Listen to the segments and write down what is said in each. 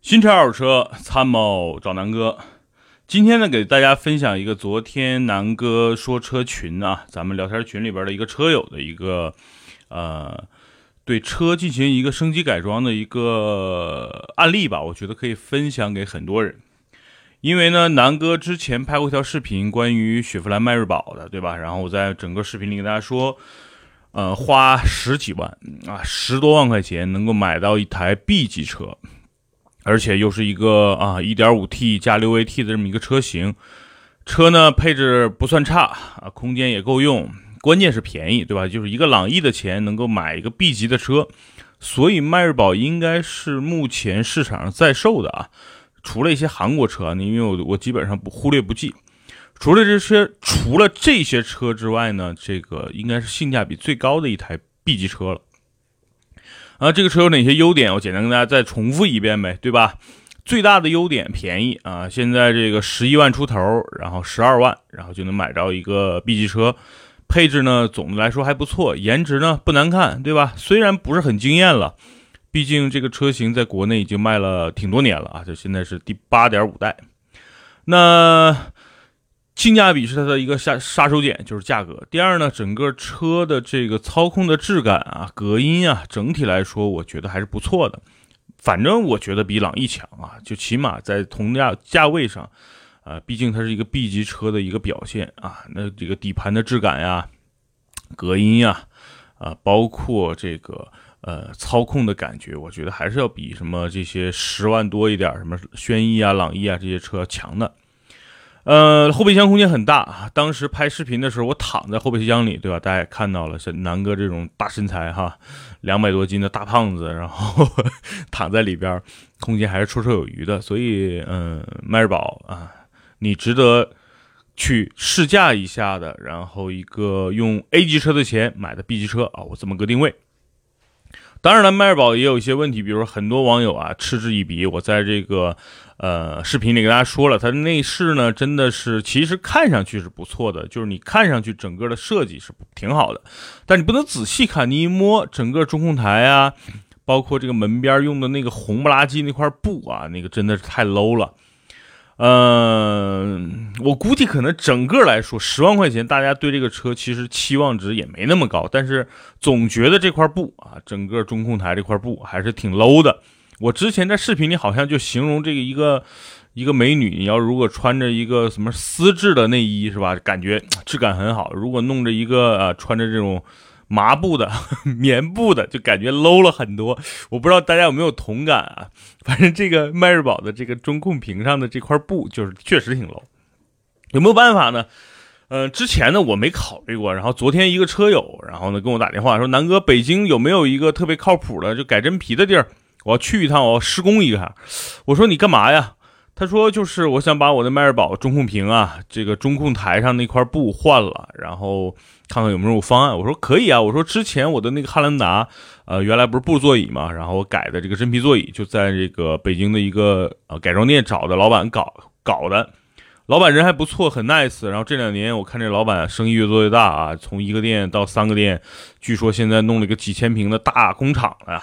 新车二手车参谋找南哥，今天呢给大家分享一个昨天南哥说车群啊，咱们聊天群里边的一个车友的一个呃对车进行一个升级改装的一个案例吧，我觉得可以分享给很多人。因为呢，南哥之前拍过一条视频关于雪佛兰迈锐宝的，对吧？然后我在整个视频里跟大家说，呃，花十几万啊，十多万块钱能够买到一台 B 级车。而且又是一个啊，1.5T 加 6AT 的这么一个车型，车呢配置不算差啊，空间也够用，关键是便宜，对吧？就是一个朗逸的钱能够买一个 B 级的车，所以迈锐宝应该是目前市场上在售的啊，除了一些韩国车，因为我我基本上不忽略不计，除了这些除了这些车之外呢，这个应该是性价比最高的一台 B 级车了。啊，这个车有哪些优点？我简单跟大家再重复一遍呗，对吧？最大的优点便宜啊，现在这个十一万出头，然后十二万，然后就能买到一个 B 级车。配置呢，总的来说还不错，颜值呢不难看，对吧？虽然不是很惊艳了，毕竟这个车型在国内已经卖了挺多年了啊，就现在是第八点五代。那。性价比是它的一个杀杀手锏，就是价格。第二呢，整个车的这个操控的质感啊，隔音啊，整体来说我觉得还是不错的。反正我觉得比朗逸强啊，就起码在同价价位上，啊，毕竟它是一个 B 级车的一个表现啊。那这个底盘的质感呀，隔音呀，啊，包括这个呃操控的感觉，我觉得还是要比什么这些十万多一点什么轩逸啊、朗逸啊这些车强的。呃，后备箱空间很大。当时拍视频的时候，我躺在后备箱里，对吧？大家也看到了，像南哥这种大身材哈，两百多斤的大胖子，然后躺在里边，空间还是绰绰有余的。所以，嗯，迈锐宝啊，你值得去试驾一下的。然后，一个用 A 级车的钱买的 B 级车啊，我这么个定位。当然了，迈锐宝也有一些问题，比如说很多网友啊嗤之以鼻。我在这个呃视频里跟大家说了，它的内饰呢真的是其实看上去是不错的，就是你看上去整个的设计是挺好的，但你不能仔细看，你一摸整个中控台啊，包括这个门边用的那个红不拉几那块布啊，那个真的是太 low 了。嗯，我估计可能整个来说，十万块钱，大家对这个车其实期望值也没那么高，但是总觉得这块布啊，整个中控台这块布还是挺 low 的。我之前在视频里好像就形容这个一个一个美女，你要如果穿着一个什么丝质的内衣是吧，感觉质感很好；如果弄着一个啊，穿着这种。麻布的、棉布的，就感觉 low 了很多。我不知道大家有没有同感啊？反正这个迈锐宝的这个中控屏上的这块布，就是确实挺 low。有没有办法呢？嗯，之前呢我没考虑过。然后昨天一个车友，然后呢跟我打电话说：“南哥，北京有没有一个特别靠谱的就改真皮的地儿？我要去一趟，我要施工一下。”我说：“你干嘛呀？”他说：“就是我想把我的迈锐宝中控屏啊，这个中控台上那块布换了，然后看看有没有方案。”我说：“可以啊。”我说：“之前我的那个汉兰达，呃，原来不是布座椅嘛，然后我改的这个真皮座椅，就在这个北京的一个呃改装店找的老板搞搞的，老板人还不错，很 nice。然后这两年我看这老板生意越做越大啊，从一个店到三个店，据说现在弄了一个几千平的大工厂了。”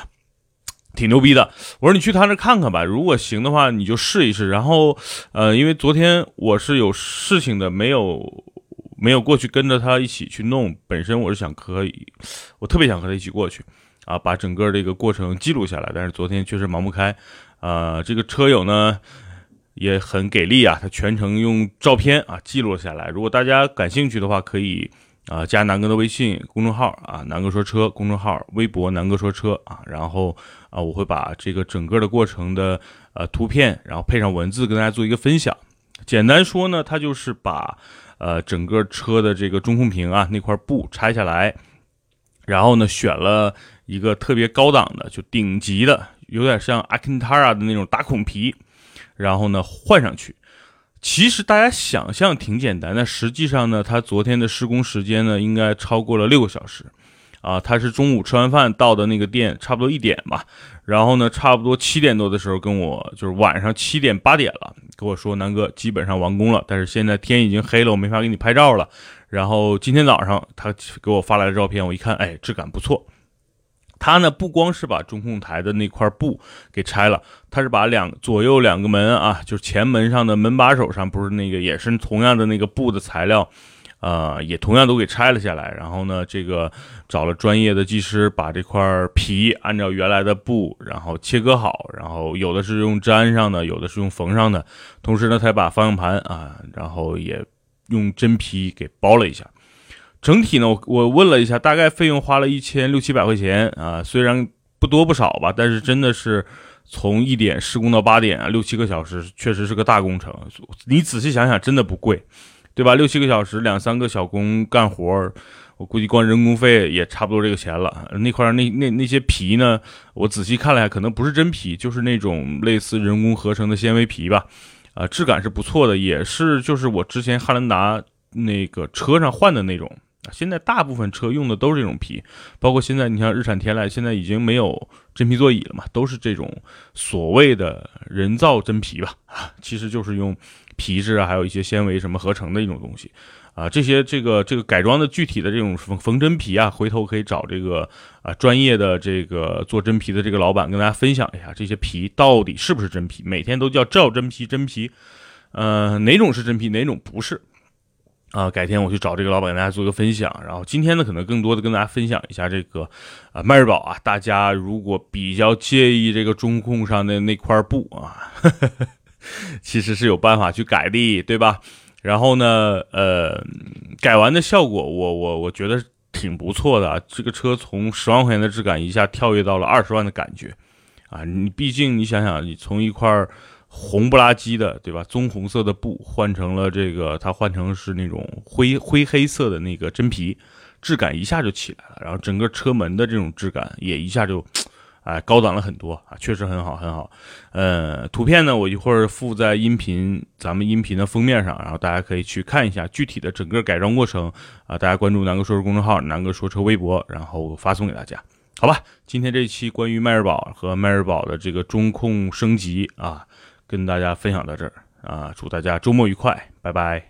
挺牛逼的，我说你去他那看看吧，如果行的话，你就试一试。然后，呃，因为昨天我是有事情的，没有没有过去跟着他一起去弄。本身我是想可以，我特别想和他一起过去，啊，把整个这个过程记录下来。但是昨天确实忙不开，啊，这个车友呢也很给力啊，他全程用照片啊记录下来。如果大家感兴趣的话，可以。啊，加南哥的微信公众号啊，南哥说车公众号，微博南哥说车啊，然后啊，我会把这个整个的过程的呃图片，然后配上文字跟大家做一个分享。简单说呢，它就是把呃整个车的这个中控屏啊那块布拆下来，然后呢选了一个特别高档的，就顶级的，有点像阿 t 塔 a 的那种大孔皮，然后呢换上去。其实大家想象挺简单，但实际上呢，他昨天的施工时间呢，应该超过了六个小时，啊，他是中午吃完饭到的那个店，差不多一点吧，然后呢，差不多七点多的时候跟我，就是晚上七点八点了，跟我说南哥基本上完工了，但是现在天已经黑了，我没法给你拍照了，然后今天早上他给我发来的照片，我一看，哎，质感不错。他呢不光是把中控台的那块布给拆了，他是把两左右两个门啊，就是前门上的门把手上不是那个也是同样的那个布的材料。呃，也同样都给拆了下来，然后呢，这个找了专业的技师把这块皮按照原来的布，然后切割好，然后有的是用粘上的，有的是用缝上的，同时呢，才把方向盘啊，然后也用真皮给包了一下。整体呢，我我问了一下，大概费用花了一千六七百块钱啊，虽然不多不少吧，但是真的是从一点施工到八点啊，六七个小时，确实是个大工程。你仔细想想，真的不贵。对吧？六七个小时，两三个小工干活，我估计光人工费也差不多这个钱了。那块那那那些皮呢？我仔细看了下，可能不是真皮，就是那种类似人工合成的纤维皮吧。啊，质感是不错的，也是就是我之前汉兰达那个车上换的那种。现在大部分车用的都是这种皮，包括现在你像日产天籁，现在已经没有真皮座椅了嘛，都是这种所谓的人造真皮吧？啊，其实就是用。皮质啊，还有一些纤维什么合成的一种东西，啊，这些这个这个改装的具体的这种缝缝真皮啊，回头可以找这个啊专业的这个做真皮的这个老板跟大家分享一下，这些皮到底是不是真皮？每天都叫照真皮真皮，呃，哪种是真皮，哪种不是？啊，改天我去找这个老板跟大家做个分享。然后今天呢，可能更多的跟大家分享一下这个啊迈锐宝啊，大家如果比较介意这个中控上的那块布啊。其实是有办法去改的，对吧？然后呢，呃，改完的效果，我我我觉得挺不错的。这个车从十万块钱的质感一下跳跃到了二十万的感觉，啊，你毕竟你想想，你从一块儿红不拉几的，对吧？棕红色的布换成了这个，它换成是那种灰灰黑色的那个真皮，质感一下就起来了。然后整个车门的这种质感也一下就。哎，高档了很多啊，确实很好，很好。呃，图片呢，我一会儿附在音频咱们音频的封面上，然后大家可以去看一下具体的整个改装过程啊。大家关注南哥说车公众号，南哥说车微博，然后发送给大家，好吧？今天这一期关于迈锐宝和迈锐宝的这个中控升级啊，跟大家分享到这儿啊，祝大家周末愉快，拜拜。